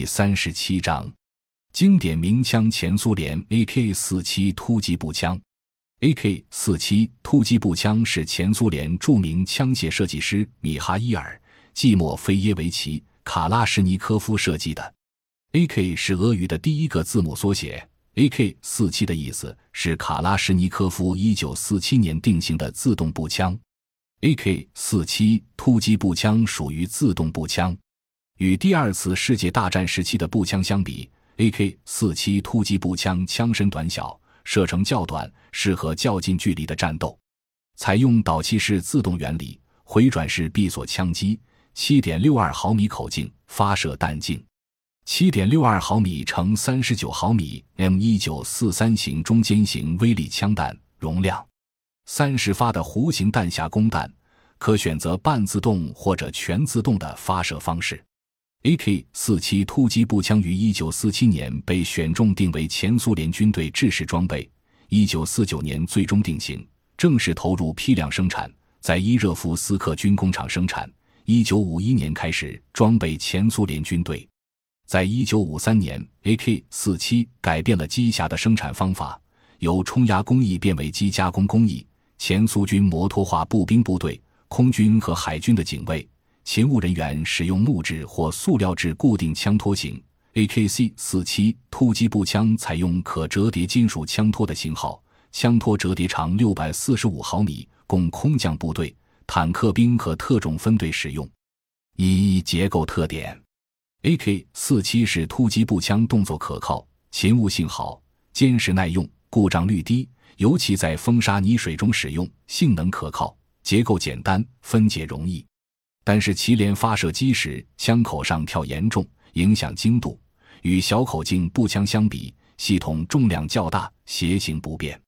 第三十七章，经典名枪前苏联 AK 四七突击步枪。AK 四七突击步枪是前苏联著名枪械设计师米哈伊尔·季莫菲耶维奇·卡拉什尼科夫设计的。AK 是俄语的第一个字母缩写，AK 四七的意思是卡拉什尼科夫一九四七年定型的自动步枪。AK 四七突击步枪属于自动步枪。与第二次世界大战时期的步枪相比，AK-47 突击步枪枪身短小，射程较短，适合较近距离的战斗。采用导气式自动原理，回转式闭锁枪机，7.62毫米口径，发射弹径，7.62毫米乘39毫米 M1943 型中间型威力枪弹，容量30发的弧形弹匣供弹，可选择半自动或者全自动的发射方式。AK-47 突击步枪于1947年被选中定为前苏联军队制式装备，1949年最终定型，正式投入批量生产，在伊热夫斯克军工厂生产。1951年开始装备前苏联军队。在1953年，AK-47 改变了机匣的生产方法，由冲压工艺变为机加工工艺。前苏军摩托化步兵部队、空军和海军的警卫。勤务人员使用木质或塑料制固定枪托型 AKC-47 突击步枪，采用可折叠金属枪托的型号，枪托折叠长六百四十五毫米，供空降部队、坦克兵和特种分队使用。一结构特点：AK-47 是突击步枪，动作可靠，勤务性好，坚实耐用，故障率低，尤其在风沙泥水中使用，性能可靠，结构简单，分解容易。但是其连发射机时枪口上跳严重，影响精度。与小口径步枪相比，系统重量较大，携行不便。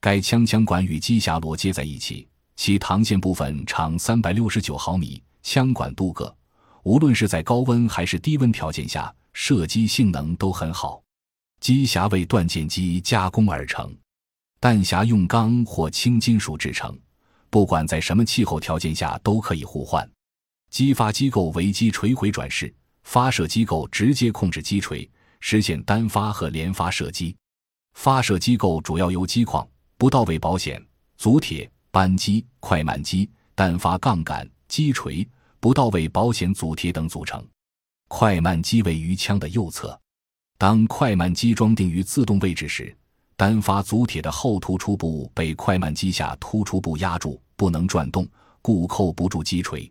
该枪枪管与机匣螺接在一起，其膛线部分长三百六十九毫米，枪管镀铬。无论是在高温还是低温条件下，射击性能都很好。机匣为锻剑机加工而成，弹匣用钢或轻金属制成，不管在什么气候条件下都可以互换。击发机构为击锤回转式，发射机构直接控制击锤，实现单发和连发射击。发射机构主要由机框、不到位保险、组铁、扳机、快慢机、单发杠杆、击锤、不到位保险组铁等组成。快慢机位于枪的右侧。当快慢机装定于自动位置时，单发组铁的后突出部被快慢机下突出部压住，不能转动，故扣不住击锤。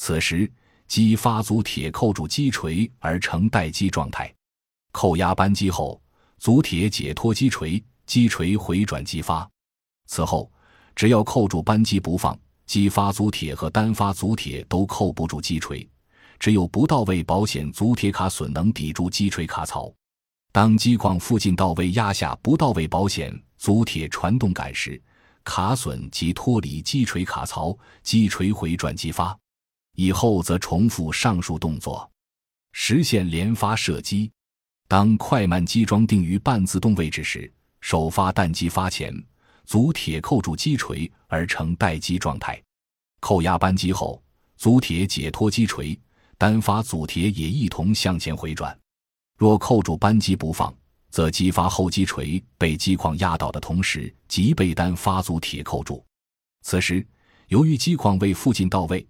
此时，机发组铁扣住击锤而成待机状态。扣压扳机后，组铁解脱击锤，击锤回转击发。此后，只要扣住扳机不放，机发组铁和单发组铁都扣不住击锤。只有不到位保险组铁卡榫能抵住击锤卡槽。当机框附近到位压下不到位保险组铁传动杆时，卡榫即脱离击锤卡槽，击锤回转击发。以后则重复上述动作，实现连发射击。当快慢机装定于半自动位置时，首发弹机发前，足铁扣住击锤而成待机状态。扣压扳机后，足铁解脱击锤，单发足铁也一同向前回转。若扣住扳机不放，则击发后击锤被机框压倒的同时，即被单发足铁扣住。此时，由于机框未附近到位。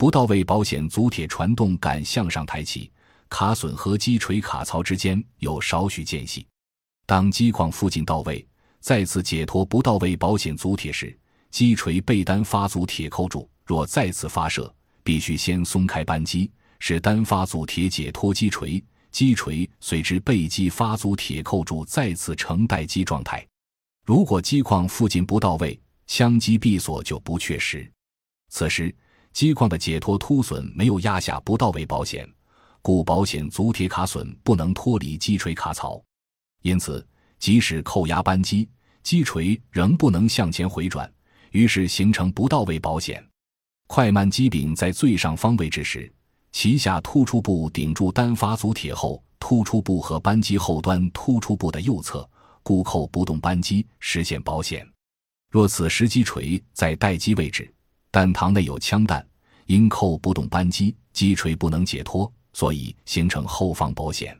不到位保险组铁传动杆向上抬起，卡榫和击锤卡槽之间有少许间隙。当机框附近到位，再次解脱不到位保险组铁时，击锤被单发组铁扣住。若再次发射，必须先松开扳机，使单发组铁解脱击锤，击锤随之被击发组铁扣住，再次呈待机状态。如果机框附近不到位，枪机闭锁就不确实。此时。机框的解脱凸损没有压下不到位保险，故保险足铁卡榫不能脱离击锤卡槽，因此即使扣压扳机，击锤仍不能向前回转，于是形成不到位保险。快慢机柄在最上方位置时，其下突出部顶住单发足铁后突出部和扳机后端突出部的右侧，故扣不动扳机，实现保险。若此时击锤在待机位置。弹膛内有枪弹，因扣不动扳机，击锤不能解脱，所以形成后方保险。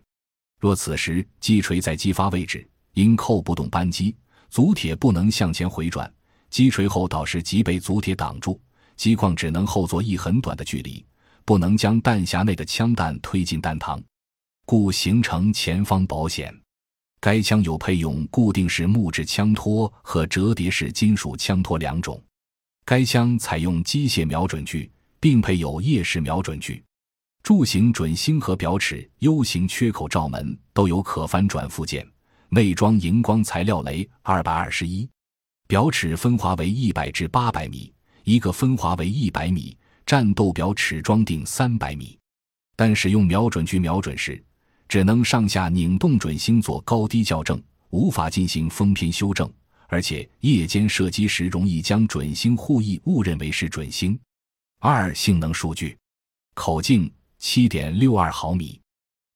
若此时击锤在击发位置，因扣不动扳机，足铁不能向前回转，击锤后导时即被足铁挡住，机框只能后坐一很短的距离，不能将弹匣内的枪弹推进弹膛，故形成前方保险。该枪有配用固定式木质枪托和折叠式金属枪托两种。该枪采用机械瞄准具，并配有夜视瞄准具。柱形准星和表尺 U 型缺口罩门都有可翻转附件，内装荧光材料雷二百二十一，表尺分划为一百至八百米，一个分划为一百米，战斗表尺装定三百米。但使用瞄准具瞄准时，只能上下拧动准星做高低校正，无法进行封偏修正，而且夜间射击时容易将准星护翼误认为是准星。二、性能数据：口径七点六二毫米，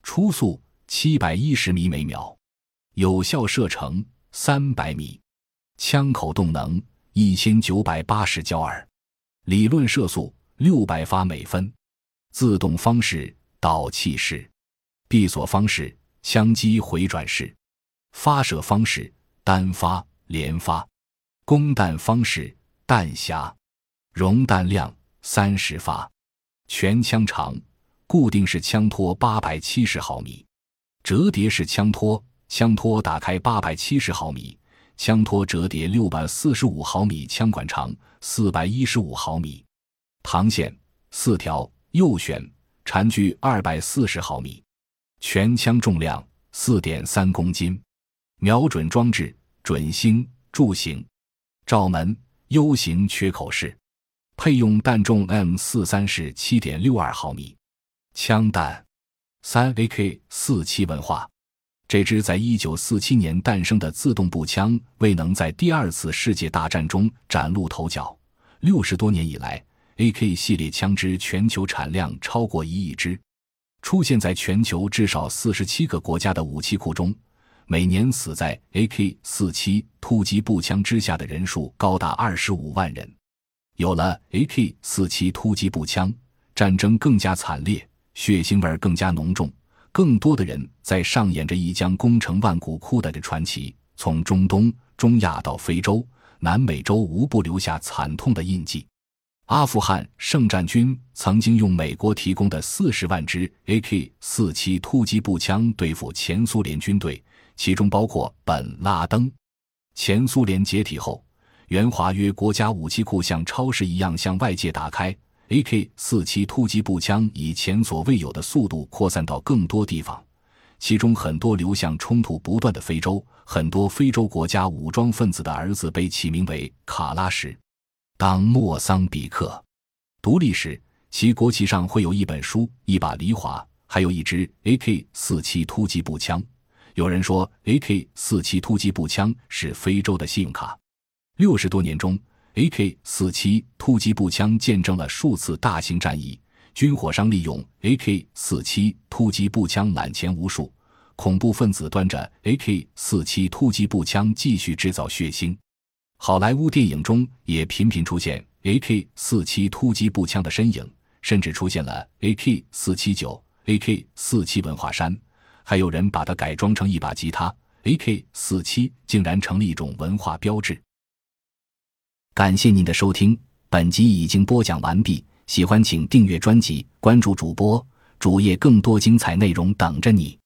初速七百一十米每秒，有效射程三百米，枪口动能一千九百八十焦耳，理论射速六百发每分，自动方式导气式。闭锁方式：枪机回转式；发射方式：单发、连发；供弹方式：弹匣；容弹量三十发；全枪长，固定式枪托八百七十毫米，折叠式枪托，枪托打开八百七十毫米，枪托折叠六百四十五毫米，枪管长四百一十五毫米，膛线四条，右旋，缠距二百四十毫米。全枪重量四点三公斤，瞄准装置准星柱形，罩门 U 型缺口式，配用弹重 M 四三式七点六二毫米，枪弹三 AK 四七文化。这支在一九四七年诞生的自动步枪未能在第二次世界大战中崭露头角。六十多年以来，AK 系列枪支全球产量超过一亿支。出现在全球至少四十七个国家的武器库中，每年死在 AK-47 突击步枪之下的人数高达二十五万人。有了 AK-47 突击步枪，战争更加惨烈，血腥味更加浓重，更多的人在上演着一将功成万骨枯的传奇。从中东、中亚到非洲、南美洲，无不留下惨痛的印记。阿富汗圣战军曾经用美国提供的四十万支 AK-47 突击步枪对付前苏联军队，其中包括本拉登。前苏联解体后，原华约国家武器库像超市一样向外界打开，AK-47 突击步枪以前所未有的速度扩散到更多地方，其中很多流向冲突不断的非洲，很多非洲国家武装分子的儿子被起名为卡拉什。当莫桑比克独立时，其国旗上会有一本书、一把梨花，还有一支 AK-47 突击步枪。有人说，AK-47 突击步枪是非洲的信用卡。六十多年中，AK-47 突击步枪见证了数次大型战役，军火商利用 AK-47 突击步枪揽钱无数，恐怖分子端着 AK-47 突击步枪继续制造血腥。好莱坞电影中也频频出现 AK-47 突击步枪的身影，甚至出现了 AK-479、AK-47 文化衫，还有人把它改装成一把吉他。，AK 四七竟然成了一种文化标志。感谢您的收听，本集已经播讲完毕。喜欢请订阅专辑，关注主播主页，更多精彩内容等着你。